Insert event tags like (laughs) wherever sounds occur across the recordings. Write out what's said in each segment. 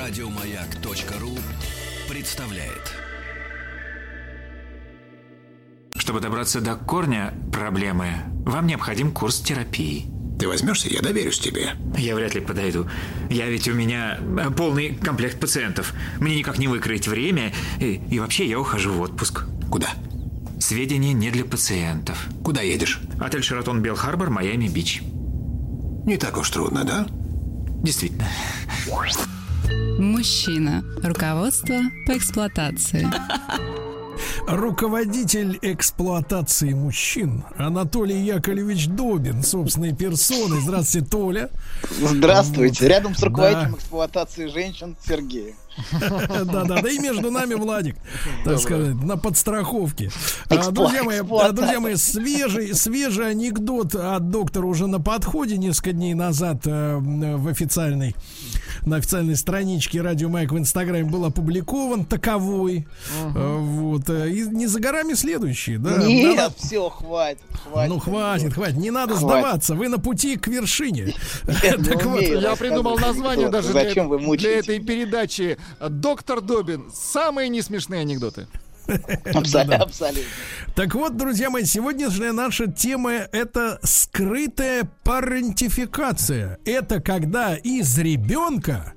Радиомаяк.ру представляет. Чтобы добраться до корня проблемы, вам необходим курс терапии. Ты возьмешься, я доверюсь тебе. Я вряд ли подойду. Я ведь у меня э, полный комплект пациентов. Мне никак не выкроить время. И, и вообще я ухожу в отпуск. Куда? Сведения не для пациентов. Куда едешь? Отель Шератон Белл Харбор, Майами Бич. Не так уж трудно, да? Действительно. Мужчина. Руководство по эксплуатации. Руководитель эксплуатации мужчин Анатолий Яковлевич Добин собственной персоной. Здравствуйте, Толя. Здравствуйте. Рядом с руководителем эксплуатации женщин Сергей. (laughs) Да-да, да и между нами Владик, так сказать, на подстраховке. А, друзья мои, а, друзья мои, свежий, свежий анекдот от доктора уже на подходе несколько дней назад э, в официальной на официальной страничке Радио Майк в Инстаграме был опубликован таковой. Uh-huh. Вот. Э, и не за горами следующий, да? Нет, надо... все, хватит, хватит. Ну, хватит, хватит. Не надо хватит. сдаваться. Вы на пути к вершине. (laughs) так вот, я придумал название даже для этой передачи. Доктор Добин. Самые несмешные анекдоты. (laughs) Абсолютно. Абсолютно. Так вот, друзья мои, сегодняшняя наша тема это скрытая парентификация. Это когда из ребенка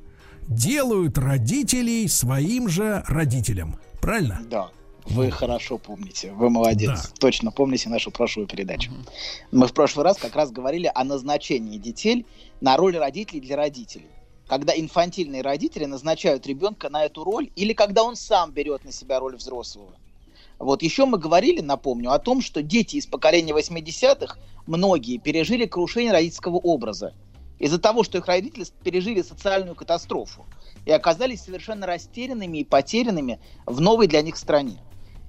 делают родителей своим же родителям. Правильно? Да. Вы хорошо помните, вы молодец. Да. Точно помните нашу прошлую передачу. Мы в прошлый раз как раз говорили о назначении детей на роль родителей для родителей когда инфантильные родители назначают ребенка на эту роль, или когда он сам берет на себя роль взрослого. Вот еще мы говорили, напомню, о том, что дети из поколения 80-х, многие пережили крушение родительского образа. Из-за того, что их родители пережили социальную катастрофу и оказались совершенно растерянными и потерянными в новой для них стране.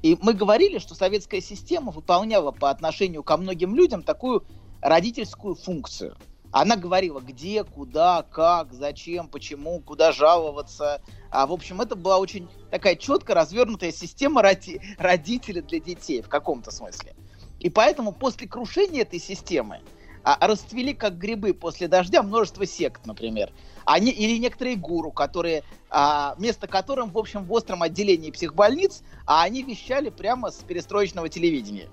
И мы говорили, что советская система выполняла по отношению ко многим людям такую родительскую функцию – она говорила, где, куда, как, зачем, почему, куда жаловаться. А, в общем, это была очень такая четко развернутая система роди- родителей для детей в каком-то смысле. И поэтому после крушения этой системы а, расцвели как грибы после дождя множество сект, например. Они, или некоторые гуру, которые, а, место которым, в общем, в остром отделении психбольниц, а они вещали прямо с перестроечного телевидения.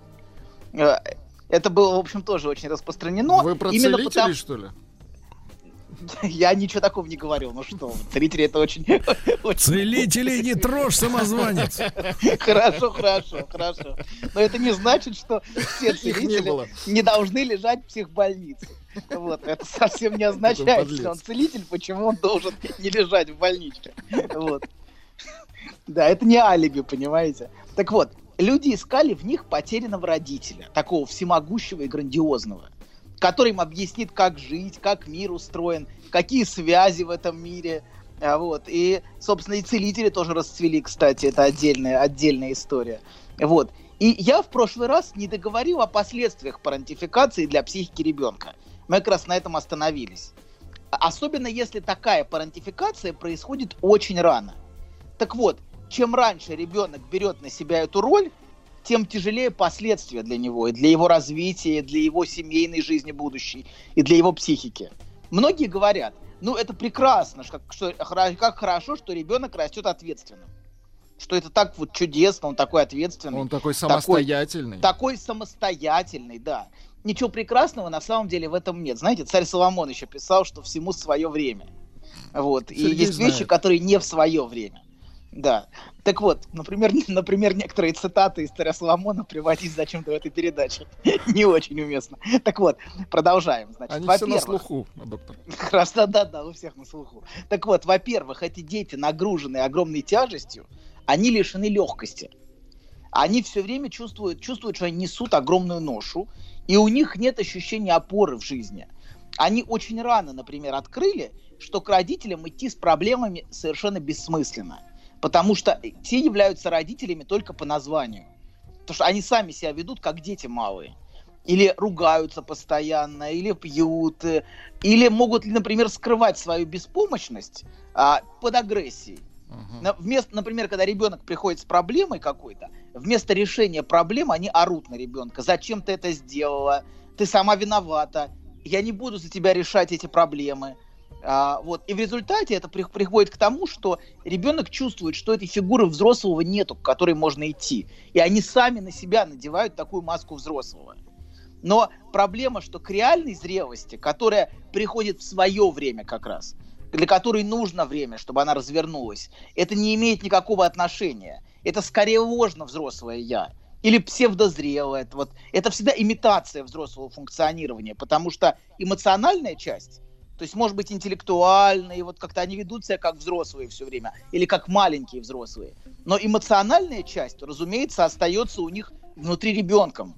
Это было, в общем, тоже очень распространено. Вы про Именно целителей, потому... что ли? (laughs) Я ничего такого не говорил. Ну что, целители это (laughs) очень... Целители не трожь, самозванец. (laughs) Хорошо, хорошо, хорошо. Но это не значит, что все целители не, не должны лежать в психбольнице. Вот, это совсем не означает, что он целитель, почему он должен не лежать в больничке. Вот. Да, это не алиби, понимаете? Так вот, люди искали в них потерянного родителя, такого всемогущего и грандиозного, который им объяснит, как жить, как мир устроен, какие связи в этом мире. А, вот. И, собственно, и целители тоже расцвели, кстати, это отдельная, отдельная история. Вот. И я в прошлый раз не договорил о последствиях парентификации для психики ребенка. Мы как раз на этом остановились. Особенно если такая парентификация происходит очень рано. Так вот, чем раньше ребенок берет на себя эту роль, тем тяжелее последствия для него, и для его развития, и для его семейной жизни будущей, и для его психики. Многие говорят, ну это прекрасно, как, что, как хорошо, что ребенок растет ответственным. Что это так вот чудесно, он такой ответственный. Он такой самостоятельный. Такой, такой самостоятельный, да. Ничего прекрасного на самом деле в этом нет. Знаете, царь Соломон еще писал, что всему свое время. Вот. Сергей и есть знает. вещи, которые не в свое время. Да. Так вот, например, (laughs) например, некоторые цитаты из царя Соломона приводить зачем-то в этой передаче. (laughs) Не очень уместно. Так вот, продолжаем. Значит, Они все на слуху, доктор. (laughs) Хорошо, да, да, у всех на слуху. Так вот, во-первых, эти дети, нагруженные огромной тяжестью, они лишены легкости. Они все время чувствуют, чувствуют, что они несут огромную ношу, и у них нет ощущения опоры в жизни. Они очень рано, например, открыли, что к родителям идти с проблемами совершенно бессмысленно – потому что те являются родителями только по названию. Потому что они сами себя ведут как дети малые. Или ругаются постоянно, или пьют, э, или могут, например, скрывать свою беспомощность а, под агрессией. Uh-huh. Вместо, например, когда ребенок приходит с проблемой какой-то, вместо решения проблемы они орут на ребенка. Зачем ты это сделала? Ты сама виновата. Я не буду за тебя решать эти проблемы. А, вот. И в результате это при, приходит к тому, что ребенок чувствует, что этой фигуры взрослого нету, к которой можно идти. И они сами на себя надевают такую маску взрослого. Но проблема, что к реальной зрелости, которая приходит в свое время как раз, для которой нужно время, чтобы она развернулась, это не имеет никакого отношения. Это скорее ложно взрослое я. Или псевдозрелое. Вот, это всегда имитация взрослого функционирования, потому что эмоциональная часть, то есть, может быть, интеллектуальные, вот как-то они ведут себя как взрослые все время, или как маленькие взрослые. Но эмоциональная часть, разумеется, остается у них внутри ребенком.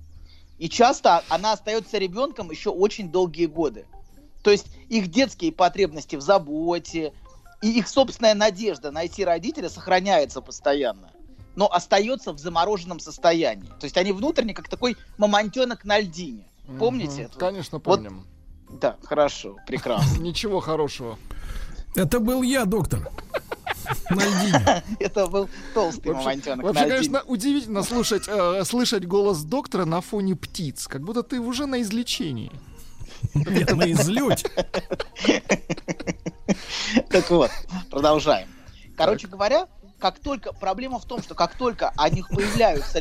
И часто она остается ребенком еще очень долгие годы. То есть их детские потребности в заботе и их собственная надежда найти родителя сохраняется постоянно, но остается в замороженном состоянии. То есть они внутренне как такой мамонтенок на льдине. Помните угу, это? Конечно, помним. Вот, да, хорошо, прекрасно. (laughs) Ничего хорошего. Это был я, доктор. (laughs) Это был толстый мамонтенок. Вообще, конечно, удивительно слушать, э, слышать голос доктора на фоне птиц. Как будто ты уже на излечении. Нет, на излете. Так вот, продолжаем. Короче говоря, как только проблема в том, что как только о них появляются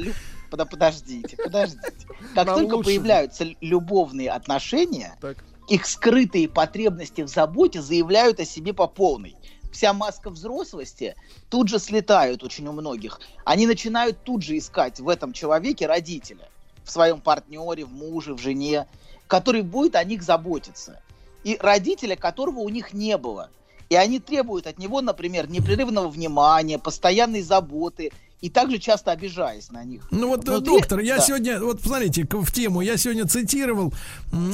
подождите, подождите. Как только появляются любовные отношения, их скрытые потребности в заботе заявляют о себе по полной вся маска взрослости тут же слетают очень у многих. Они начинают тут же искать в этом человеке родителя, в своем партнере, в муже, в жене, который будет о них заботиться. И родителя, которого у них не было. И они требуют от него, например, непрерывного внимания, постоянной заботы и также часто обижаясь на них. Ну вот, Внутри... доктор, я да. сегодня, вот смотрите, в тему, я сегодня цитировал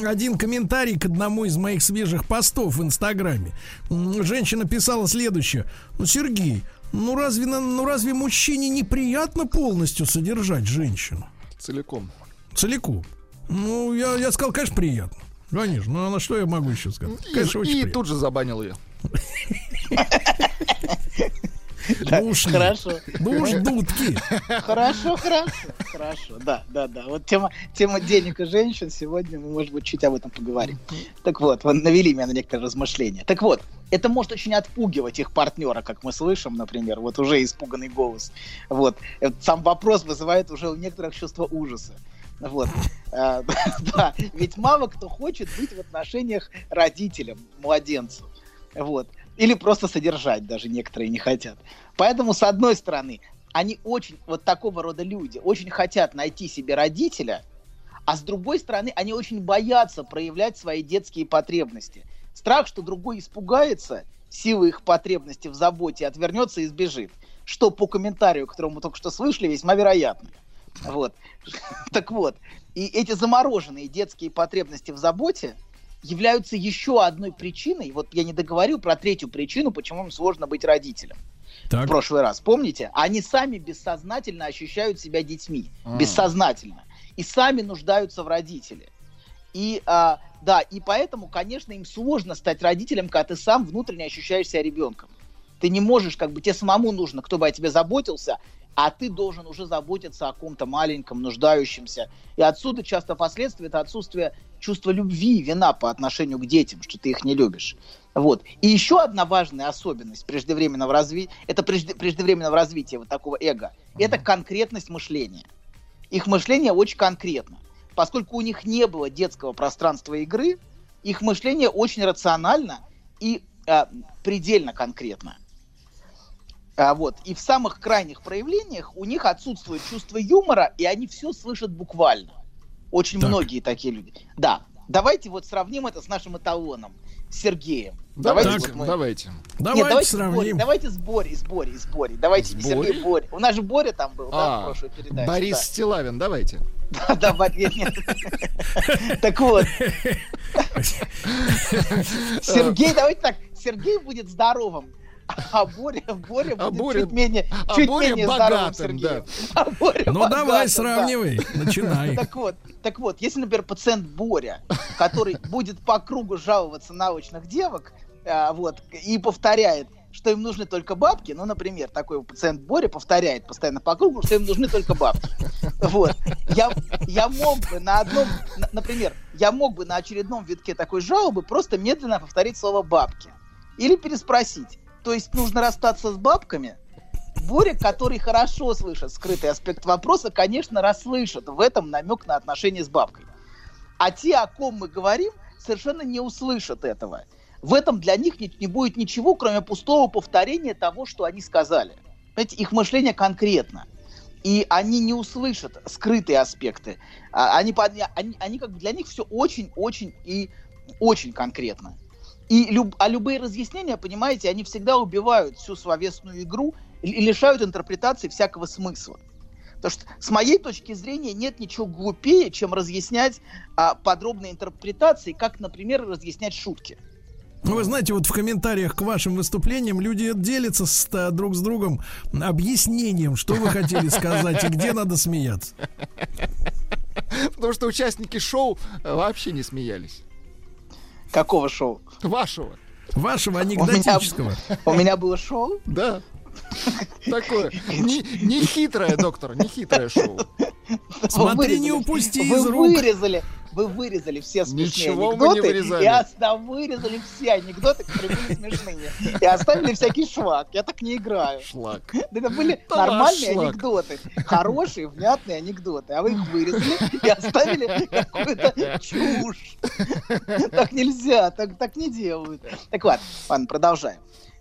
один комментарий к одному из моих свежих постов в Инстаграме. Женщина писала следующее. Ну, Сергей, ну разве, ну разве мужчине неприятно полностью содержать женщину? Целиком. Целиком. Ну, я, я сказал, конечно, приятно. Конечно, ну а на что я могу еще сказать? Конечно, и, очень и приятно. тут же забанил ее. (laughs) Уж Хорошо. Ну уж дудки. Хорошо, хорошо. Хорошо, да, да, да. Вот тема, тема денег и женщин сегодня мы, может быть, чуть об этом поговорим. Так вот, вы навели меня на некоторые размышления. Так вот, это может очень отпугивать их партнера, как мы слышим, например, вот уже испуганный голос. Вот. Сам вопрос вызывает уже у некоторых чувство ужаса. Вот. А, (laughs) да, ведь мало кто хочет быть в отношениях родителям, младенцу. Вот или просто содержать даже некоторые не хотят. Поэтому, с одной стороны, они очень, вот такого рода люди, очень хотят найти себе родителя, а с другой стороны, они очень боятся проявлять свои детские потребности. Страх, что другой испугается силы их потребности в заботе, отвернется и сбежит. Что по комментарию, которому мы только что слышали, весьма вероятно. Вот. (laughs) Так вот, и эти замороженные детские потребности в заботе – являются еще одной причиной, вот я не договорил про третью причину, почему им сложно быть родителем. Так. В прошлый раз, помните? Они сами бессознательно ощущают себя детьми, а. бессознательно, и сами нуждаются в родителе. И а, да, и поэтому, конечно, им сложно стать родителем, когда ты сам внутренне ощущаешь себя ребенком. Ты не можешь, как бы тебе самому нужно, кто бы о тебе заботился, а ты должен уже заботиться о ком-то маленьком, нуждающемся. И отсюда часто последствия это отсутствие чувства любви, вина по отношению к детям, что ты их не любишь. Вот. И еще одна важная особенность преждевременного развития, это прежде, преждевременного развития вот такого эго, это конкретность мышления. Их мышление очень конкретно. Поскольку у них не было детского пространства игры, их мышление очень рационально и э, предельно конкретно. А, вот. И в самых крайних проявлениях у них отсутствует чувство юмора, и они все слышат буквально. Очень так. многие такие люди. Да. Давайте вот сравним это с нашим эталоном, с Сергеем. Давайте, так, вот мы... давайте. Давайте, Нет, давайте сравним. Боря, давайте с Борей, с Борей, с Борей. Давайте не Сергей Боря. У нас же Боря там был, да, в а, прошлой передаче. Борис да. Стилавин, давайте. (laughs) Да, да, Борис. Так вот. (laughs) Сергей, давайте так. Сергей будет здоровым. (laughs) А Боря, Боря а будет Боря, чуть менее, а чуть Боря менее богатым, здоровым Да. (laughs) А Боря ну богатым, давай сравнивай, да. начинай. (laughs) Так вот, так вот, если, например, пациент Боря, который будет по кругу жаловаться на очных девок, а, вот, и повторяет, что им нужны только бабки, ну, например, такой пациент Боря повторяет постоянно по кругу, что им нужны только бабки. Вот. Я, я мог бы на одном, например, я мог бы на очередном витке такой жалобы просто медленно повторить слово «бабки». Или переспросить. То есть нужно расстаться с бабками? Боря, который хорошо слышит скрытый аспект вопроса, конечно, расслышит в этом намек на отношения с бабкой. А те, о ком мы говорим, совершенно не услышат этого. В этом для них не, не будет ничего, кроме пустого повторения того, что они сказали. Понимаете, их мышление конкретно. И они не услышат скрытые аспекты. А, они, они, они как бы для них все очень-очень и очень конкретно. И люб, а любые разъяснения, понимаете, они всегда убивают всю словесную игру и лишают интерпретации всякого смысла. Потому что с моей точки зрения нет ничего глупее, чем разъяснять а, подробные интерпретации, как, например, разъяснять шутки. Ну, вы знаете, вот в комментариях к вашим выступлениям люди делятся с, а, друг с другом объяснением, что вы хотели сказать и где надо смеяться. Потому что участники шоу вообще не смеялись. Какого шоу? Вашего. Вашего анекдотического. У меня, у меня было шоу? Да. (laughs) Такое. Не, хитрое, доктор, не хитрое шоу. Смотри, не упусти из рук. Вы вырезали, вы вырезали все смешные Ничего анекдоты. Мы не вырезали. И оста- вырезали все анекдоты, которые были смешные. И оставили всякий швак. Я так не играю. Шлак. Это были да нормальные шлак. анекдоты. Хорошие, внятные анекдоты. А вы их вырезали и оставили какую-то чушь. Так нельзя, так, так не делают. Так вот, ладно, продолжаем.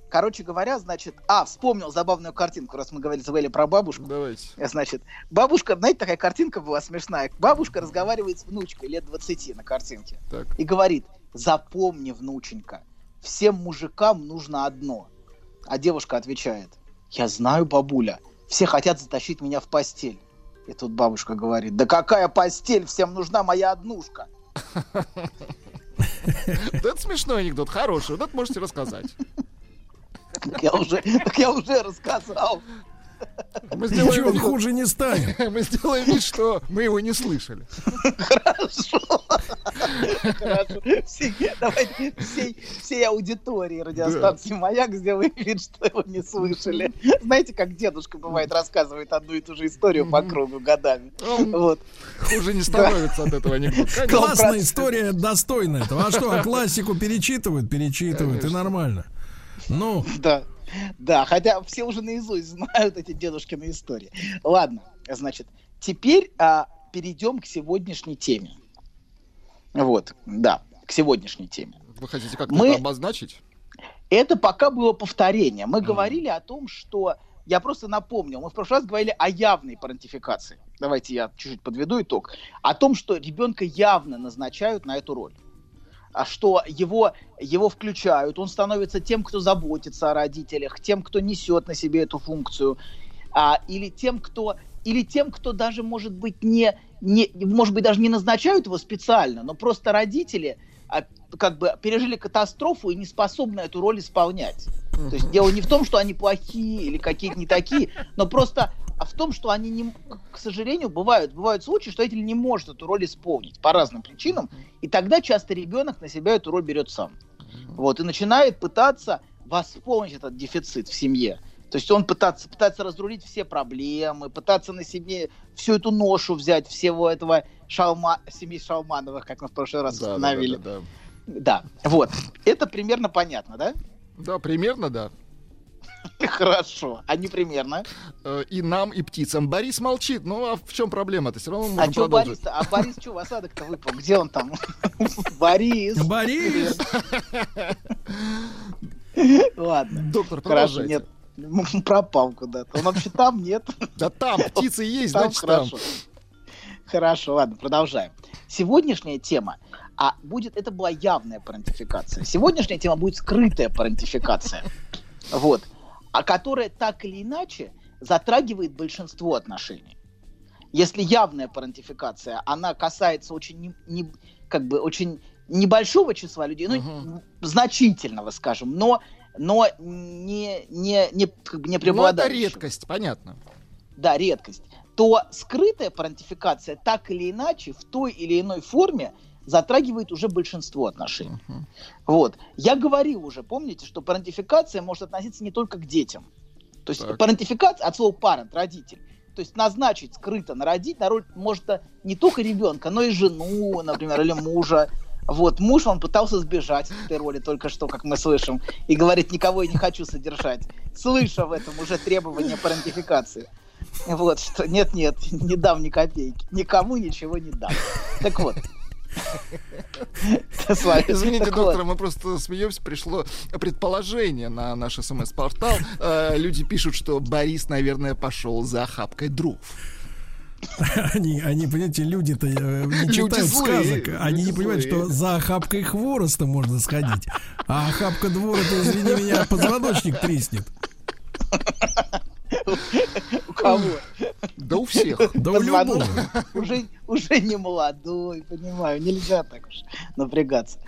Короче говоря, значит, а, вспомнил забавную картинку, раз мы говорили, говорили про бабушку. Давайте. Значит, бабушка, знаете, такая картинка была смешная. Бабушка разговаривает с внучкой лет 20 на картинке. Так. И говорит, запомни, внученька, всем мужикам нужно одно. А девушка отвечает, я знаю, бабуля, все хотят затащить меня в постель. И тут бабушка говорит, да какая постель, всем нужна моя однушка. (laughs) Это смешной анекдот, хороший, вот это можете рассказать. (laughs) Как я уже, как я уже рассказал. Мы сделаем Ничего вид, хуже не станет. (laughs) Мы сделаем вид, что мы его не слышали. Хорошо. Хорошо. Все, давайте всей, всей аудитории радиостанции да. «Маяк» сделаем вид, что его не слышали. Знаете, как дедушка, бывает, рассказывает одну и ту же историю по кругу годами. Вот. Хуже не становится от этого анекдота. Классная история, достойная этого. А что, а классику перечитывают? Перечитывают, и нормально. Ну. Да. Да, хотя все уже наизусть знают эти дедушкины истории. Ладно, значит, теперь а, перейдем к сегодняшней теме. Вот, да, к сегодняшней теме. Вы хотите как-то Мы... это обозначить? Это пока было повторение. Мы mm. говорили о том, что... Я просто напомнил, мы в прошлый раз говорили о явной парентификации. Давайте я чуть-чуть подведу итог. О том, что ребенка явно назначают на эту роль. А что его, его включают, он становится тем, кто заботится о родителях, тем, кто несет на себе эту функцию, а, или тем, кто или тем, кто даже, может быть, не, не, может быть, даже не назначают его специально, но просто родители а, как бы пережили катастрофу и не способны эту роль исполнять. То есть дело не в том, что они плохие или какие-то не такие, но просто а в том, что они не, к сожалению, бывают, бывают случаи, что родитель не может эту роль исполнить по разным причинам, и тогда часто ребенок на себя эту роль берет сам. Вот, и начинает пытаться восполнить этот дефицит в семье. То есть он пытается, пытается разрулить все проблемы, пытаться на себе всю эту ношу взять, всего этого шалма, семьи Шалмановых, как мы в прошлый раз да, установили. Да, да, да. да, вот. Это примерно понятно, да? Да, примерно, да. (laughs) Хорошо. А не примерно? Э, и нам, и птицам. Борис молчит. Ну, а в чем проблема-то? Все равно можем а что Борис А Борис что, в осадок-то выпал? Где он там? (laughs) Борис! Борис! (laughs) Ладно. Доктор, Хорошо, нет. Пропал куда-то. Он вообще там, нет? Да там, птицы есть, значит там. Хорошо, ладно, продолжаем. Сегодняшняя тема а будет, это была явная парентификация. Сегодняшняя тема будет скрытая парентификация. Вот а которая так или иначе затрагивает большинство отношений. Если явная парентификация, она касается очень, не, не, как бы очень небольшого числа людей, ну, uh-huh. значительного, скажем, но, но не, не, не, как бы не преобладающего. Ну, это редкость, понятно. Да, редкость. То скрытая парентификация так или иначе в той или иной форме затрагивает уже большинство отношений. Uh-huh. Вот. Я говорил уже, помните, что парентификация может относиться не только к детям. То есть так. парентификация от слова парент, родитель. То есть назначить скрыто, народить на роль может не только ребенка, но и жену, например, или мужа. Вот, муж, он пытался сбежать от этой роли только что, как мы слышим, и говорит, никого я не хочу содержать, слыша в этом уже требование парентификации. Вот, что нет-нет, не дам ни копейки, никому ничего не дам. Так вот, Извините, доктор, мы просто смеемся. Пришло предположение на наш смс-портал. Э, люди пишут, что Борис, наверное, пошел за охапкой дров. Они, они, понимаете, люди-то э, не читают сказок. Они не понимают, что за охапкой хвороста можно сходить. А охапка двора-то, извини меня, позвоночник треснет. Кого? Да у всех. Да у любого. Уже, уже не молодой, понимаю. Нельзя так уж напрягаться.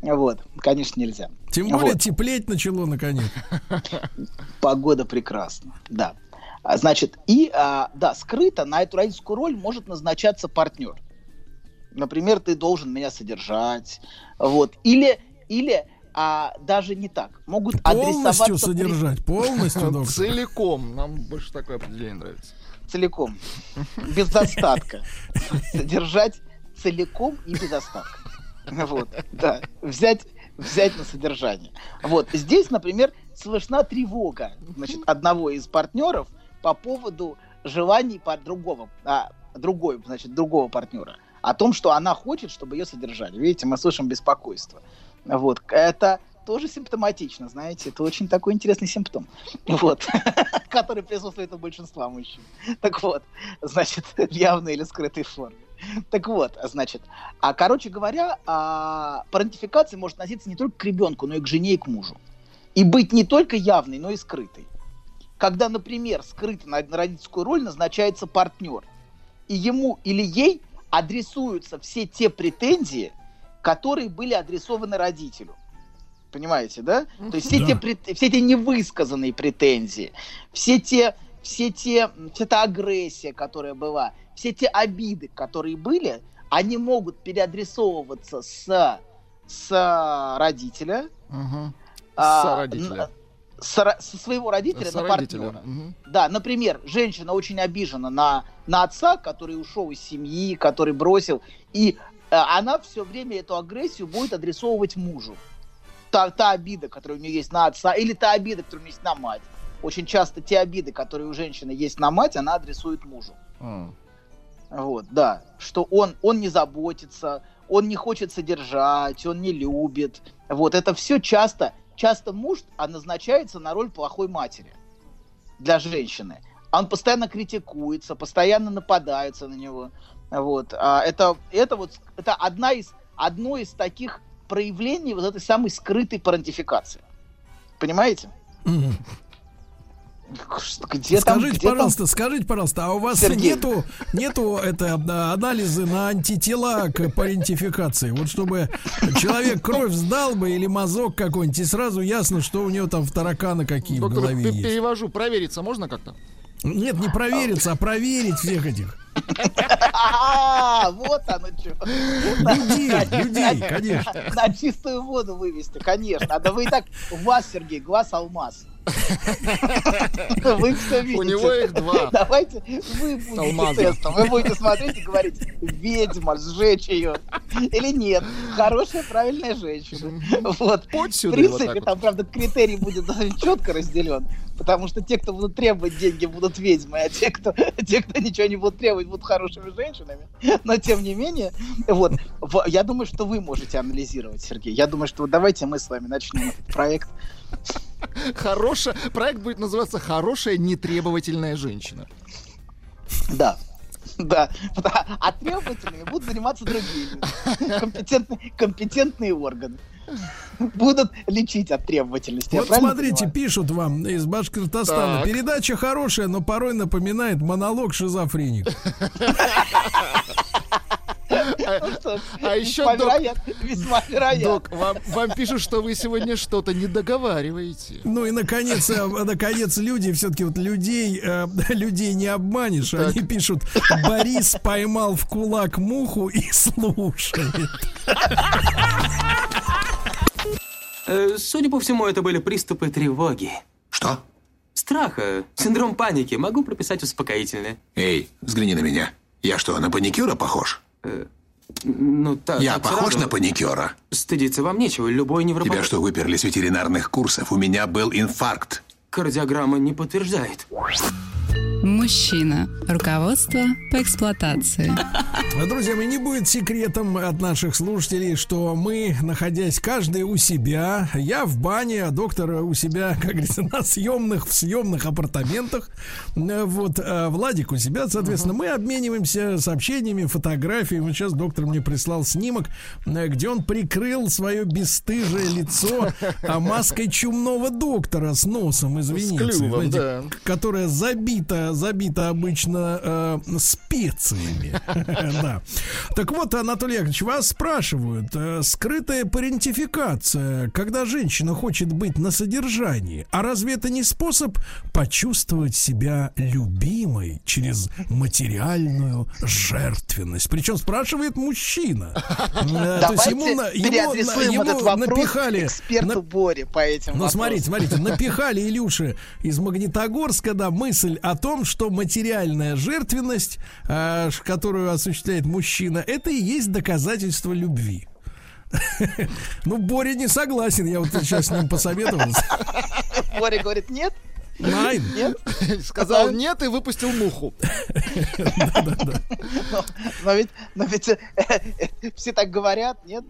Вот, конечно, нельзя. Тем более вот. теплеть начало наконец. Погода прекрасна, да. А, значит, и, а, да, скрыто на эту родительскую роль может назначаться партнер. Например, ты должен меня содержать, вот. Или, или а даже не так. Могут полностью содержать, при... полностью, доктор. Целиком. Нам больше такое определение нравится. Целиком. Без достатка. Содержать целиком и без остатка. Вот, да. Взять, взять на содержание. Вот. Здесь, например, слышна тревога значит, одного из партнеров по поводу желаний по другого, а, другой, значит, другого партнера. О том, что она хочет, чтобы ее содержали. Видите, мы слышим беспокойство. Вот. Это тоже симптоматично, знаете, это очень такой интересный симптом, вот, (laughs) который присутствует у большинства мужчин. Так вот, значит, в явной или скрытой форме. Так вот, значит, а короче говоря, а, парентификация может относиться не только к ребенку, но и к жене и к мужу. И быть не только явной, но и скрытой. Когда, например, скрыто на родительскую роль назначается партнер, и ему или ей адресуются все те претензии, которые были адресованы родителю. Понимаете, да? То есть все, да. те, все эти невысказанные претензии, все те, все те, вся та агрессия, которая была, все те обиды, которые были, они могут переадресовываться с, с родителя, угу. а, с родителя. Со, со своего родителя со на родителя. партнера. Угу. Да, например, женщина очень обижена на, на отца, который ушел из семьи, который бросил, и она все время эту агрессию будет адресовывать мужу. Та, та обида, которая у нее есть на отца, или та обида, которая у нее есть на мать. Очень часто те обиды, которые у женщины есть на мать, она адресует мужу. Mm. Вот, да. Что он, он не заботится, он не хочет содержать, он не любит. Вот, это все часто, часто муж назначается на роль плохой матери для женщины. Он постоянно критикуется, постоянно нападаются на него. Вот. А это, это вот это одна из, одно из таких проявлений вот этой самой скрытой парентификации. Понимаете? Mm-hmm. Где скажите, там, где пожалуйста, там? скажите, пожалуйста, а у вас Сергей. нету, нету это анализы на антитела к парентификации? Вот чтобы человек кровь сдал бы или мазок какой-нибудь, и сразу ясно, что у него там в тараканы какие Доктор, в голове есть. перевожу, провериться можно как-то? Нет, не провериться, а проверить всех этих. Вот оно что. Людей, людей, конечно. На чистую воду вывести, конечно. А да вы и так, у вас, Сергей, глаз алмаз. Вы все видите. У него их два. Давайте вы будете Алмаза. тестом. Вы будете смотреть и говорить, ведьма, сжечь ее. Или нет. Хорошая, правильная женщина. Вот. В принципе, вот там, правда, критерий будет (laughs) четко разделен. Потому что те, кто будут требовать деньги, будут ведьмы, а те, кто, (laughs) те, кто ничего не будут требовать, будут хорошими женщинами. Но тем не менее, вот, я думаю, что вы можете анализировать, Сергей. Я думаю, что давайте мы с вами начнем этот проект. Хорошая, проект будет называться «Хорошая нетребовательная женщина». Да, да. А требовательными будут заниматься другие компетентные, компетентные органы. (laughs) Будут лечить от требовательности. Вот смотрите, понимаю? пишут вам из Башкортостана. Так. Передача хорошая, но порой напоминает монолог шизофреник. (laughs) А еще, док, весьма (laughs) вероятно. Док, вам, пишут, что вы сегодня что-то не договариваете. Ну и наконец, э, (laughs) наконец люди, все-таки вот людей, э, (laughs) людей не обманешь. Они пишут, Борис поймал в кулак муху и слушает. Э, судя по всему, это были приступы тревоги. Что? Страха, синдром паники. Могу прописать успокоительное. Эй, взгляни на меня. Я что, на паникюра похож? Э, ну, так. Я похож сразу... на паникюра? Стыдиться вам нечего, любой невропат... Тебя что, выперли с ветеринарных курсов? У меня был инфаркт. Кардиограмма не подтверждает. Мужчина. Руководство по эксплуатации. Друзья мои, не будет секретом от наших слушателей, что мы, находясь каждый у себя, я в бане, а доктор у себя, (laughs) как говорится, на съемных, в съемных апартаментах, вот, а Владик у себя, соответственно, мы обмениваемся сообщениями, фотографиями. Вот сейчас доктор мне прислал снимок, где он прикрыл свое бесстыжее лицо а маской чумного доктора с носом, извините, с клювом, знаете, да. которая забита забита обычно э, специями. (laughs) да. Так вот, Анатолий Яковлевич, вас спрашивают, э, скрытая парентификация, когда женщина хочет быть на содержании, а разве это не способ почувствовать себя любимой через материальную жертвенность? Причем спрашивает мужчина. Э, то есть ему, ему, этот вопрос напихали, эксперту Боре по этим Ну, смотрите, смотрите, напихали Илюши из Магнитогорска, да, мысль о том, том, что материальная жертвенность, э, которую осуществляет мужчина, это и есть доказательство любви. (laughs) Ну, Боря не согласен, я вот сейчас с ним посоветовался. (laughs) Боря говорит, нет, Найн. Нет? (laughs) Сказал нет и выпустил муху. Но ведь, ведь э, все так говорят, нет?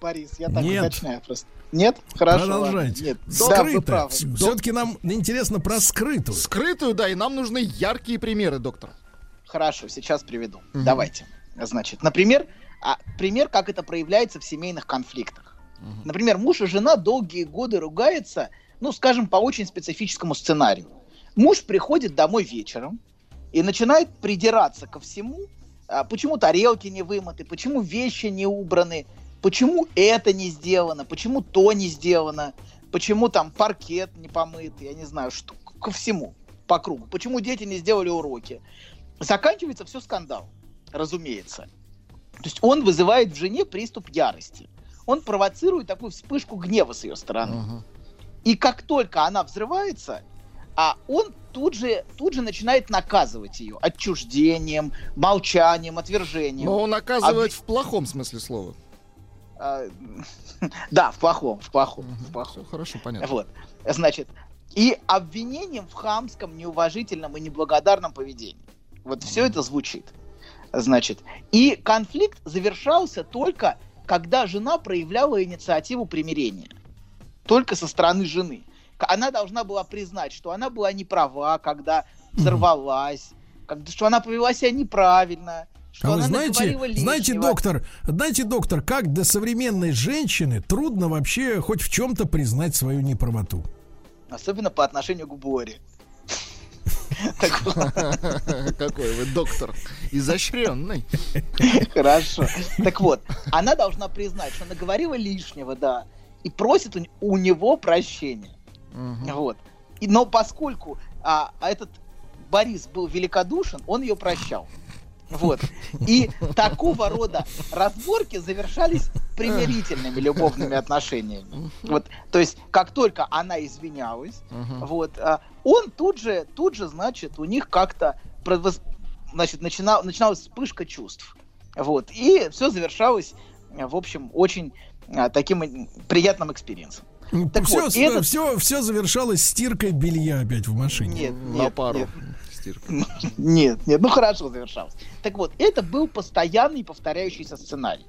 Борис, я так уточняю просто. Нет? Хорошо. Продолжайте. Нет. Скрыто. Да, Все-таки нам интересно про скрытую. Скрытую, да, и нам нужны яркие примеры, доктор. Хорошо, сейчас приведу. Угу. Давайте. Значит, например, а, пример, как это проявляется в семейных конфликтах. Угу. Например, муж и жена долгие годы ругаются, ну, скажем, по очень специфическому сценарию. Муж приходит домой вечером и начинает придираться ко всему, а, почему тарелки не вымыты, почему вещи не убраны, почему это не сделано, почему то не сделано, почему там паркет не помыт, я не знаю, что ко всему по кругу, почему дети не сделали уроки. Заканчивается все скандал, разумеется. То есть он вызывает в жене приступ ярости. Он провоцирует такую вспышку гнева с ее стороны. И как только она взрывается, а он тут же, тут же начинает наказывать ее отчуждением, молчанием, отвержением. Но он наказывает Об... в плохом смысле слова. А, (laughs) да, в плохом, в плохом, в плохом. Все хорошо, понятно. Вот, значит, и обвинением в хамском, неуважительном и неблагодарном поведении. Вот все это звучит. Значит, и конфликт завершался только, когда жена проявляла инициативу примирения. Только со стороны жены. Она должна была признать, что она была не права, когда взорвалась, что она повела себя неправильно, что а вы знаете, знаете, доктор, знаете, доктор, как для современной женщины трудно вообще хоть в чем-то признать свою неправоту. Особенно по отношению к Боре. (laughs) Какой вы доктор изощренный. Хорошо. Так вот, она должна признать, что наговорила лишнего, да, и просит у него прощения. Вот. Но поскольку а, этот Борис был великодушен, он ее прощал. Вот. И такого рода разборки завершались примирительными любовными отношениями. Вот, то есть, как только она извинялась, вот, а, он тут же, тут же, значит, у них как-то, значит, начинал, начиналась вспышка чувств. Вот, и все завершалось, в общем, очень а, таким приятным experience ом. Так все, вот, это... все, все завершалось стиркой белья опять в машине. Нет, на нет, пару. Нет стирка. (laughs) Нет, нет, ну хорошо завершалось. Так вот, это был постоянный повторяющийся сценарий.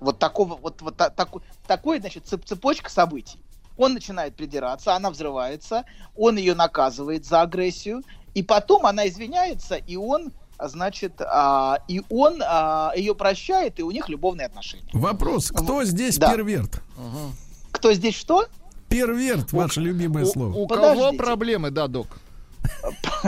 Вот такого, вот, вот такой, такой, значит, цепочка событий. Он начинает придираться, она взрывается, он ее наказывает за агрессию, и потом она извиняется, и он значит, а, и он а, ее прощает, и у них любовные отношения. Вопрос: кто здесь да. перверт? Угу. Кто здесь что? Перверт, ваше у, любимое у, слово. У Подождите. кого проблемы, да, док?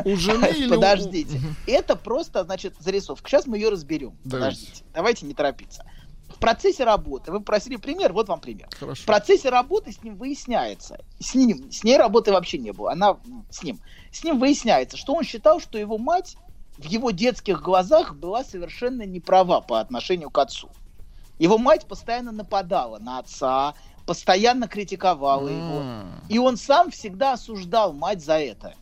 У (laughs) жены или Подождите. Это просто, значит, зарисовка. Сейчас мы ее разберем. Подождите. Давайте не торопиться. В процессе работы, вы просили пример, вот вам пример. Хорошо. В процессе работы с ним выясняется, с ним, с ней работы вообще не было, она с ним. С ним выясняется, что он считал, что его мать в его детских глазах была совершенно не права по отношению к отцу. Его мать постоянно нападала на отца, постоянно критиковала его. И он сам всегда осуждал мать за это,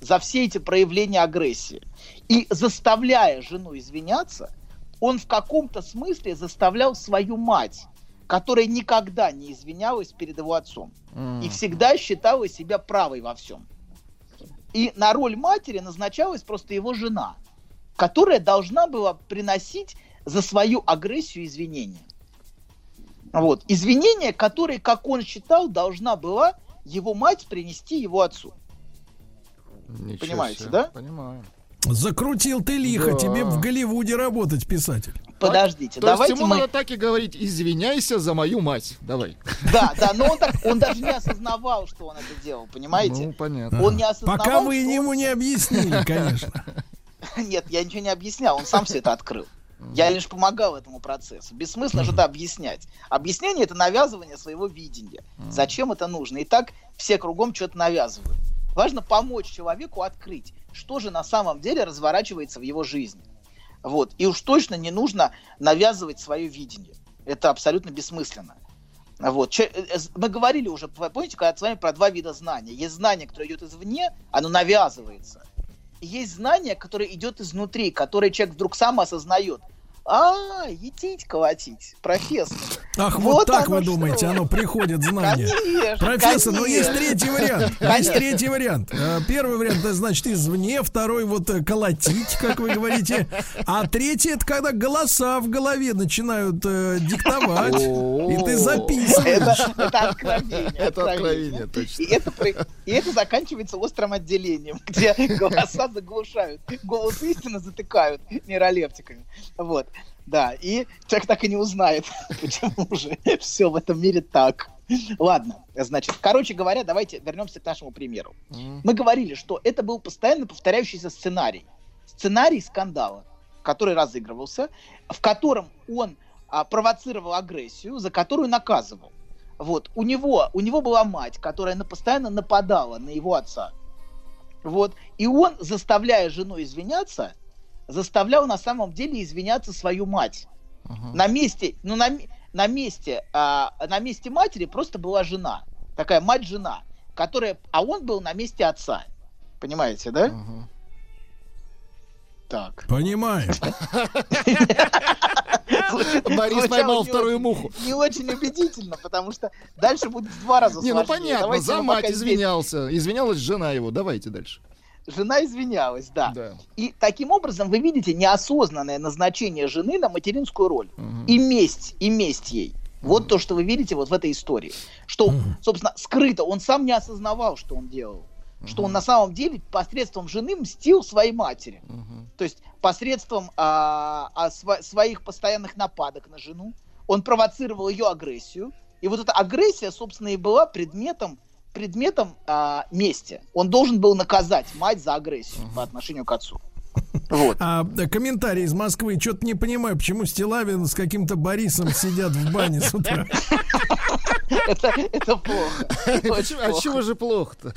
за все эти проявления агрессии. И заставляя жену извиняться, он в каком-то смысле заставлял свою мать, которая никогда не извинялась перед его отцом и всегда считала себя правой во всем. И на роль матери назначалась просто его жена, которая должна была приносить за свою агрессию извинения. Вот. Извинения, которые, как он считал, должна была его мать принести его отцу. Ничего Понимаете, себе. да? Понимаю. Закрутил ты лихо, Да. тебе в Голливуде работать, писатель. Подождите, То есть давайте ему мы... надо так и говорить, извиняйся за мою мать. Давай. Да, да, но он, так, он даже не осознавал, что он это делал, понимаете? Ну, понятно. Он не осознавал, Пока вы что ему он- не объяснили, конечно. (laughs) Нет, я ничего не объяснял, он сам все это открыл. Я лишь помогал этому процессу. Бессмысленно что-то объяснять. Объяснение это навязывание своего видения. Зачем это нужно? И так все кругом что-то навязывают. Важно помочь человеку открыть, что же на самом деле разворачивается в его жизни. Вот. И уж точно не нужно навязывать свое видение. Это абсолютно бессмысленно. Вот. Э, э, Мы говорили уже, помните, когда с вами про два вида знания. Есть знание, которое идет извне, оно навязывается. Есть знание, которое идет изнутри, которое человек вдруг сам осознает. А, етить колотить, профессор. Ах, вот, так оно вы что. думаете, оно приходит знание. Конечно, Профессор, но есть конечно. третий вариант. Есть Конечно. третий вариант. Э, Первый вариант, это значит извне, второй вот э, колотить, как вы говорите. А третий это когда голоса в голове начинают э, диктовать, и ты записываешь. Это, это откровение. Это откровение, точно. И это, и это заканчивается острым отделением, где (laughs) голоса заглушают, голос истины затыкают нейролептиками. Вот. Да, и человек так и не узнает, (laughs) почему же все в этом мире так. Ладно, значит, короче говоря, давайте вернемся к нашему примеру. Мы говорили, что это был постоянно повторяющийся сценарий. Сценарий скандала, который разыгрывался, в котором он а, провоцировал агрессию, за которую наказывал. Вот. У него, у него была мать, которая постоянно нападала на его отца. Вот. И он, заставляя жену извиняться, заставлял на самом деле извиняться свою мать. На месте, ну, на, на месте, а, на месте матери просто была жена. Такая мать-жена, которая, а он был на месте отца. Понимаете, да? Так. Понимаю. Борис поймал вторую муху. Не очень убедительно, потому что дальше будет в два раза Не, ну понятно, за мать извинялся. Извинялась жена его. Давайте дальше. Жена извинялась, да. Да. И таким образом вы видите неосознанное назначение жены на материнскую роль. И месть, и месть ей. Вот то, что вы видите вот в этой истории. Что, собственно, скрыто, он сам не осознавал, что он делал. Что он на самом деле посредством жены мстил своей матери. То есть посредством а, а, сва- своих постоянных нападок на жену он провоцировал ее агрессию. И вот эта агрессия, собственно, и была предметом, предметом а, мести. Он должен был наказать мать за агрессию по отношению к отцу. Вот. А комментарий из Москвы. Что-то не понимаю, почему Стилавин с каким-то Борисом сидят в бане с утра. (laughs) Это, это плохо. (laughs) Очень Почему- А плохо. чего же плохо-то?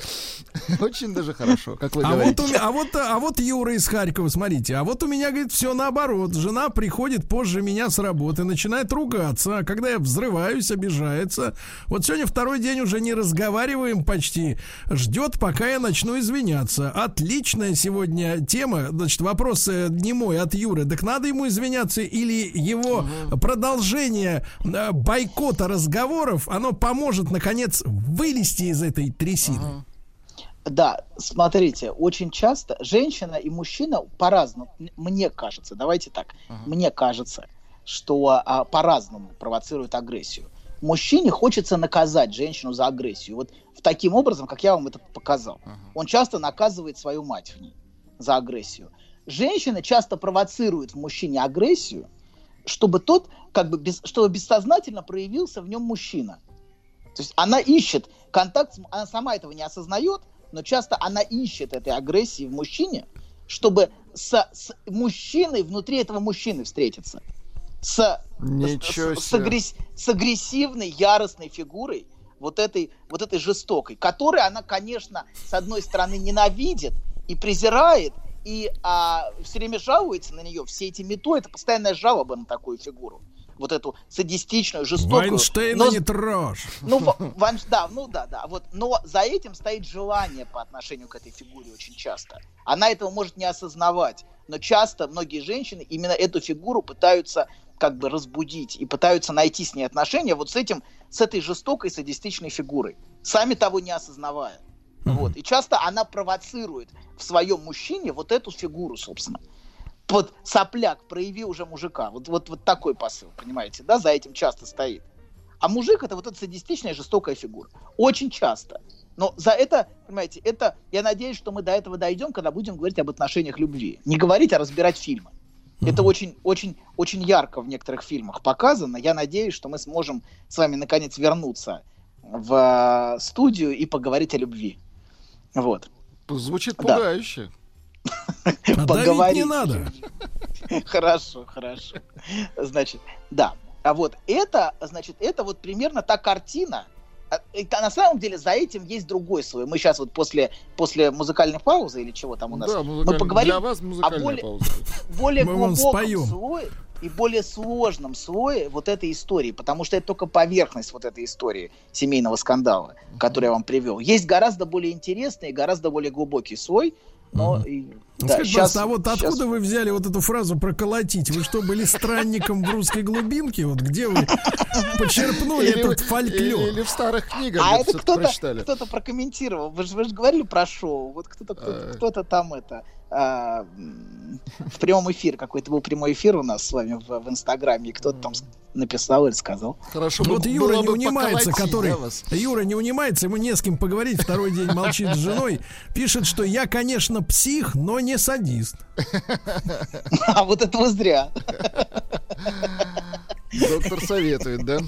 (laughs) Очень даже хорошо, как вы А вот, говорите. у а, вот, а вот Юра из Харькова, смотрите, а вот у меня, говорит, все наоборот. Жена приходит позже меня с работы, начинает ругаться, а когда я взрываюсь, обижается. Вот сегодня второй день уже не разговариваем почти. Ждет, пока я начну извиняться. Отличная сегодня тема. Значит, вопрос э, не мой, от Юры. Так надо ему извиняться или его продолжение э, бойкота разговоров, оно поможет, наконец, вылезти из этой трясины? Да, смотрите, очень часто женщина и мужчина по-разному, мне кажется, давайте так, мне кажется, что а, по-разному провоцируют агрессию. Мужчине хочется наказать женщину за агрессию. Вот в таким образом, как я вам это показал. Он часто наказывает свою мать в ней за агрессию. Женщина часто провоцирует в мужчине агрессию, чтобы тот, как бы, без, чтобы бессознательно проявился в нем мужчина. То есть она ищет контакт, она сама этого не осознает, но часто она ищет этой агрессии в мужчине, чтобы с, с мужчиной внутри этого мужчины встретиться. С, Ничего с, с, агресс, с агрессивной, яростной фигурой, вот этой, вот этой жестокой, которой она, конечно, с одной стороны ненавидит и презирает, и а, все время жалуется на нее. Все эти мету это постоянная жалоба на такую фигуру вот эту садистичную, жестокую. Вайнштейна но, не трожь. Ну, (laughs) Вайн, да, ну да, да. Вот, но за этим стоит желание по отношению к этой фигуре очень часто. Она этого может не осознавать. Но часто многие женщины именно эту фигуру пытаются как бы разбудить и пытаются найти с ней отношения вот с этим, с этой жестокой садистичной фигурой, сами того не осознавая. Mm-hmm. Вот. И часто она провоцирует в своем мужчине вот эту фигуру, собственно вот сопляк, прояви уже мужика. Вот, вот, вот такой посыл, понимаете, да, за этим часто стоит. А мужик это вот эта садистичная жестокая фигура. Очень часто. Но за это, понимаете, это, я надеюсь, что мы до этого дойдем, когда будем говорить об отношениях любви. Не говорить, а разбирать фильмы. Это очень, очень, очень ярко в некоторых фильмах показано. Я надеюсь, что мы сможем с вами наконец вернуться в э, студию и поговорить о любви. Вот. Звучит пугающе. Да. А Поговорить не надо. Хорошо, хорошо. Значит, да. А вот это, значит, это вот примерно та картина, а, а на самом деле за этим есть другой слой. Мы сейчас вот после, после музыкальной паузы или чего там у нас, да, мы поговорим для вас о более, пауза. (laughs) более глубоком слое и более сложном слое вот этой истории, потому что это только поверхность вот этой истории семейного скандала, который я вам привел. Есть гораздо более интересный и гораздо более глубокий слой, но и, да, Скажите, сейчас, а вот откуда сейчас... вы взяли вот эту фразу проколотить? Вы что, были странником в русской глубинке? Вот где вы почерпнули или, этот фольклор? Или, или в старых книгах а это кто-то, кто-то прокомментировал. Вы же, вы же говорили про шоу. Вот кто-то, кто-то, а. кто-то там это а, в прямом эфире, какой-то был прямой эфир у нас с вами в, в Инстаграме, и кто-то там написал или сказал. Хорошо, вот Юра не унимается, который... Да, Юра не унимается, ему не с кем поговорить, второй день молчит с женой, пишет, что я, конечно, псих, но не садист. (laughs) А вот это зря. Доктор советует, да?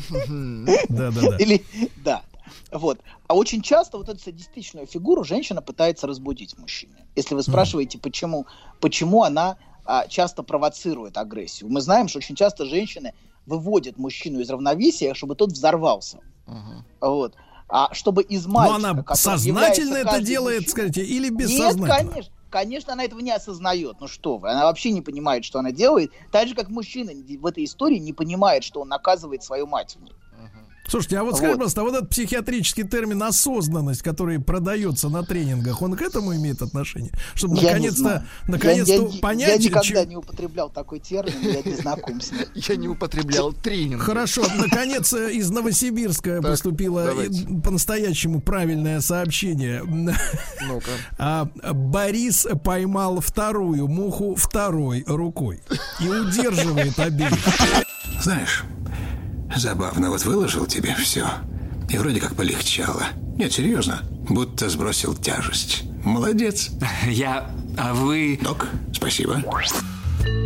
Да, да, да. Или, да. Вот. А очень часто вот эту садистичную фигуру женщина пытается разбудить мужчине. Если вы спрашиваете, почему, почему она а, часто провоцирует агрессию. Мы знаем, что очень часто женщины выводят мужчину из равновесия, чтобы тот взорвался. Uh-huh. Вот. А чтобы из мальчика, Но она сознательно это делает, мужчина... скажите, или бессознательно? Нет, конечно. Конечно, она этого не осознает. Ну что вы, она вообще не понимает, что она делает. Так же, как мужчина в этой истории не понимает, что он наказывает свою мать в ней. Слушайте, а вот, вот. скажи, пожалуйста, а вот этот психиатрический термин осознанность, который продается на тренингах, он к этому имеет отношение? Чтобы наконец-то наконец я, я, понять... Я никогда чем... не употреблял такой термин, я не знаком с ним. Я не употреблял тренинг. Хорошо, наконец из Новосибирска поступило по-настоящему правильное сообщение. А, Борис поймал вторую муху второй рукой и удерживает обеих. Знаешь, Забавно, вот выложил тебе все. И вроде как полегчало. Нет, серьезно, будто сбросил тяжесть. Молодец. (laughs) Я... А вы... Док, спасибо.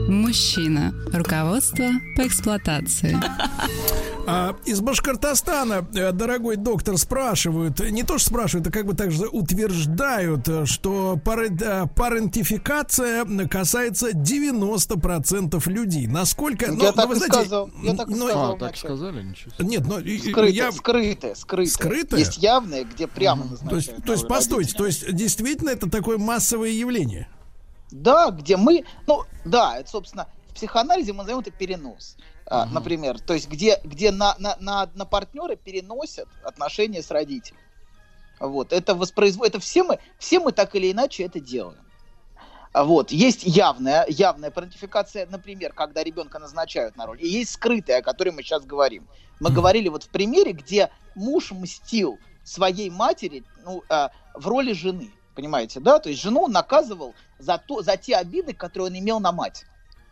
Мужчина. Руководство по эксплуатации. (laughs) А, из Башкортостана, э, дорогой доктор, спрашивают, не то что спрашивают, а как бы также утверждают, что э, парентификация касается 90% людей. Насколько... Я но, так но, вы знаете, сказал. Я так но, сказал. А, так сказали? Ничего Нет, но... Скрытое, я... скрытое, скрытое. Скрытое? Есть явное, где прямо назначают. То есть, то есть постойте, то есть действительно это такое массовое явление? Да, где мы... Ну, да, это, собственно, в психоанализе мы назовем это перенос uh-huh. например. То есть где, где на, на, на, на партнера переносят отношения с родителями. Вот, это воспроизводит, это все мы, все мы так или иначе это делаем. Вот. Есть явная, явная парентификация, например, когда ребенка назначают на роль. И есть скрытая, о которой мы сейчас говорим. Мы mm. говорили вот в примере, где муж мстил своей матери ну, э, в роли жены. Понимаете, да? То есть жену он наказывал за, то, за те обиды, которые он имел на мать.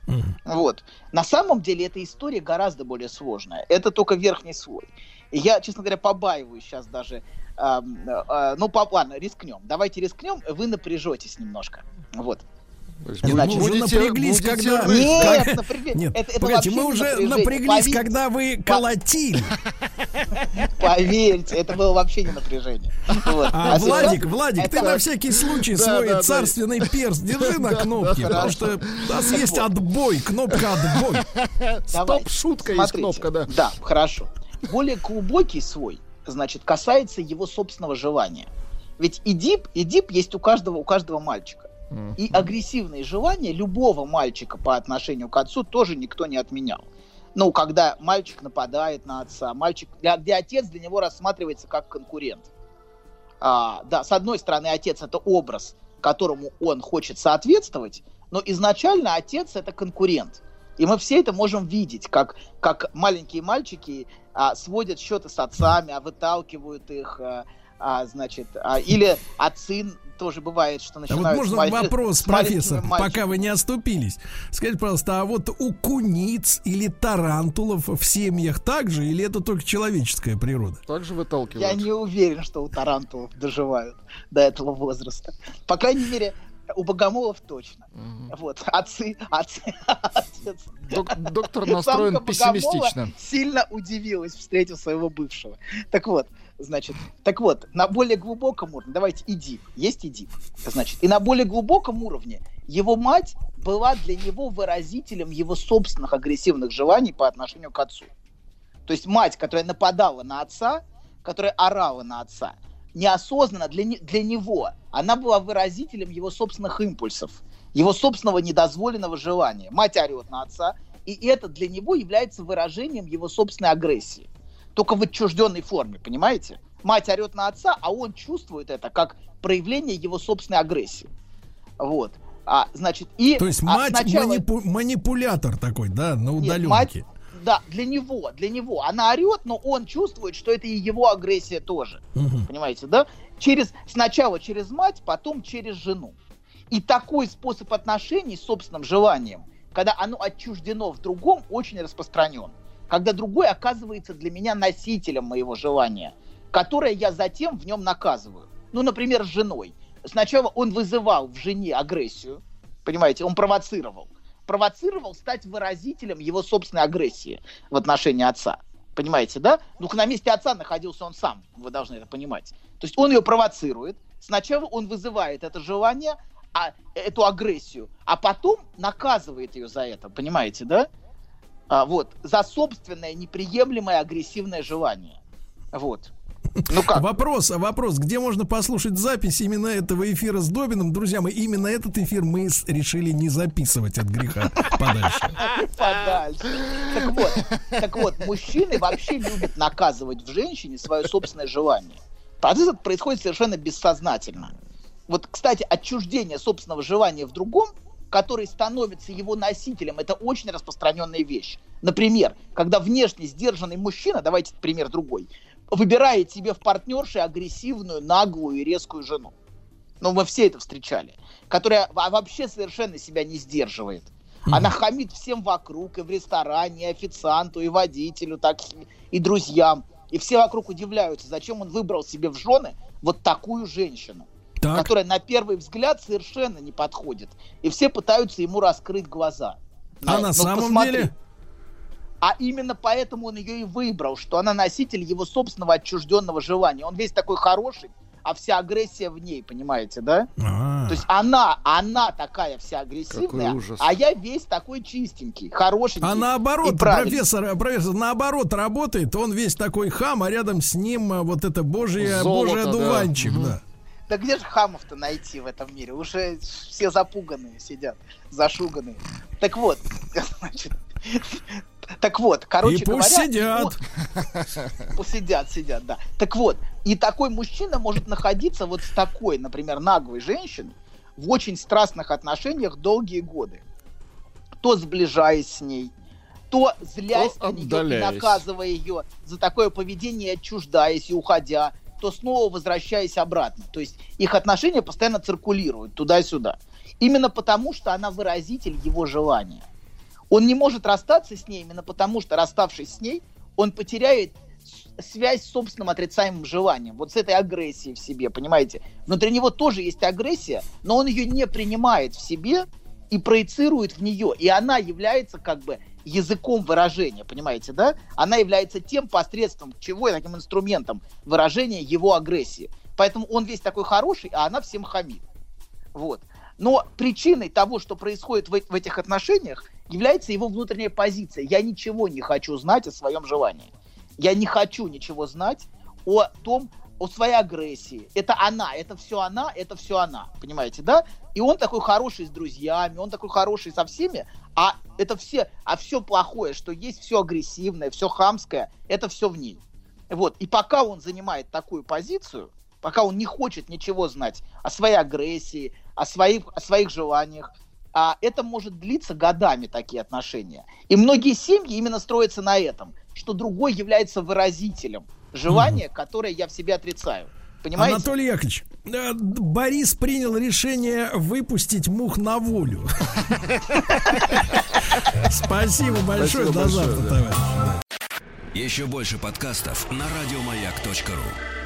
Mm. Вот. На самом деле эта история гораздо более сложная. Это только верхний слой. Я, честно говоря, побаиваюсь сейчас даже. Э, э, ну, по, ладно, рискнем. Давайте рискнем. Вы напряжетесь немножко. Вот. Значит, мы уже напряглись, будете... когда... Нет, как... напрягли... Нет, это, это погодите, мы уже напряглись, Поверьте. когда вы (laughs) колотили. Поверьте, это было вообще не напряжение. Вот. А, а Владик, сейчас... Владик, это... ты на всякий случай да, свой да, царственный да. перст держи на кнопке, да, потому что у нас так есть вот. отбой, кнопка отбой. Стоп, шутка есть кнопка, да. Да, хорошо. Более глубокий свой, значит, касается его собственного желания. Ведь идип, идип есть у каждого, у каждого мальчика. И агрессивные желания любого мальчика по отношению к отцу тоже никто не отменял. Ну, когда мальчик нападает на отца, мальчик, где отец для него рассматривается как конкурент. А, да, с одной стороны, отец это образ, которому он хочет соответствовать, но изначально отец это конкурент. И мы все это можем видеть, как, как маленькие мальчики а, сводят счеты с отцами, а выталкивают их, а, а, значит, а, или отцы тоже бывает, что начинают... А вот можно маль... вопрос, профессор, пока вы не оступились. Скажите, пожалуйста, а вот у куниц или тарантулов в семьях также, или это только человеческая природа? Также выталкивают. Я не уверен, что у тарантулов доживают до этого возраста. По крайней мере, у богомолов точно. Угу. Вот, отцы, отцы, отец. Док, доктор настроен пессимистично. Сильно удивилась, встретив своего бывшего. Так вот, Значит, так вот, на более глубоком уровне, давайте Идип, есть Идип, значит, и на более глубоком уровне его мать была для него выразителем его собственных агрессивных желаний по отношению к отцу. То есть мать, которая нападала на отца, которая орала на отца, неосознанно для, не, для него, она была выразителем его собственных импульсов, его собственного недозволенного желания. Мать орет на отца, и это для него является выражением его собственной агрессии только в отчужденной форме, понимаете? Мать орет на отца, а он чувствует это как проявление его собственной агрессии. Вот. А, значит, и... То есть а мать сначала... манипу... манипулятор такой, да, на удаленке. Нет, мать, да, для него, для него. Она орет, но он чувствует, что это и его агрессия тоже. Угу. Понимаете, да? Через, сначала через мать, потом через жену. И такой способ отношений с собственным желанием, когда оно отчуждено в другом, очень распространен когда другой оказывается для меня носителем моего желания, которое я затем в нем наказываю. Ну, например, с женой. Сначала он вызывал в жене агрессию, понимаете, он провоцировал. Провоцировал стать выразителем его собственной агрессии в отношении отца. Понимаете, да? Ну, на месте отца находился он сам, вы должны это понимать. То есть он ее провоцирует. Сначала он вызывает это желание, а, эту агрессию, а потом наказывает ее за это, понимаете, да? А, вот, за собственное неприемлемое агрессивное желание. Вот. Ну как? Вопрос, а вопрос, где можно послушать запись именно этого эфира с Добиным? Друзья мои, именно этот эфир мы решили не записывать от греха подальше. Подальше. Так вот, так вот, мужчины вообще любят наказывать в женщине свое собственное желание. Процесс этот происходит совершенно бессознательно. Вот, кстати, отчуждение собственного желания в другом который становится его носителем, это очень распространенная вещь. Например, когда внешне сдержанный мужчина, давайте пример другой, выбирает себе в партнерше агрессивную, наглую и резкую жену. Ну, мы все это встречали. Которая вообще совершенно себя не сдерживает. Она хамит всем вокруг, и в ресторане, и официанту, и водителю, так и друзьям. И все вокруг удивляются, зачем он выбрал себе в жены вот такую женщину так. которая на первый взгляд совершенно не подходит. И все пытаются ему раскрыть глаза. А на ну, самом посмотри. деле? А именно поэтому он ее и выбрал, что она носитель его собственного отчужденного желания. Он весь такой хороший, а вся агрессия в ней, понимаете, да? А-а-а. То есть она, она такая вся агрессивная, а я весь такой чистенький, хорошенький. А наоборот, профессор, профессор, наоборот работает, он весь такой хам, а рядом с ним э, вот это божье, Золото, божий одуванчик, да. да. Да где же хамов-то найти в этом мире? Уже все запуганные сидят, зашуганные. Так вот, (laughs) значит, так вот, короче и пусть говоря... сидят. Вот, пусть сидят, сидят, да. Так вот, и такой мужчина может находиться вот с такой, например, наглой женщиной в очень страстных отношениях долгие годы. То сближаясь с ней, то злясь то на нее и наказывая ее за такое поведение, отчуждаясь и уходя, то снова возвращаясь обратно. То есть их отношения постоянно циркулируют туда-сюда. Именно потому, что она выразитель его желания. Он не может расстаться с ней именно потому, что расставшись с ней, он потеряет связь с собственным отрицаемым желанием, вот с этой агрессией в себе, понимаете? Внутри него тоже есть агрессия, но он ее не принимает в себе и проецирует в нее, и она является как бы языком выражения, понимаете, да? Она является тем посредством чего, таким инструментом выражения его агрессии. Поэтому он весь такой хороший, а она всем хамит. Вот. Но причиной того, что происходит в, в этих отношениях, является его внутренняя позиция. Я ничего не хочу знать о своем желании. Я не хочу ничего знать о том, о своей агрессии. Это она, это все она, это все она. Понимаете, да? И он такой хороший с друзьями, он такой хороший со всеми, а это все, а все плохое, что есть, все агрессивное, все хамское, это все в ней. Вот. И пока он занимает такую позицию, пока он не хочет ничего знать о своей агрессии, о своих, о своих желаниях, а это может длиться годами, такие отношения. И многие семьи именно строятся на этом, что другой является выразителем желания, которое я в себе отрицаю. Понимаете? Анатолий Яковлевич, э, Борис принял решение выпустить мух на волю. Спасибо большое. До завтра, товарищ. Еще больше подкастов на радиомаяк.ру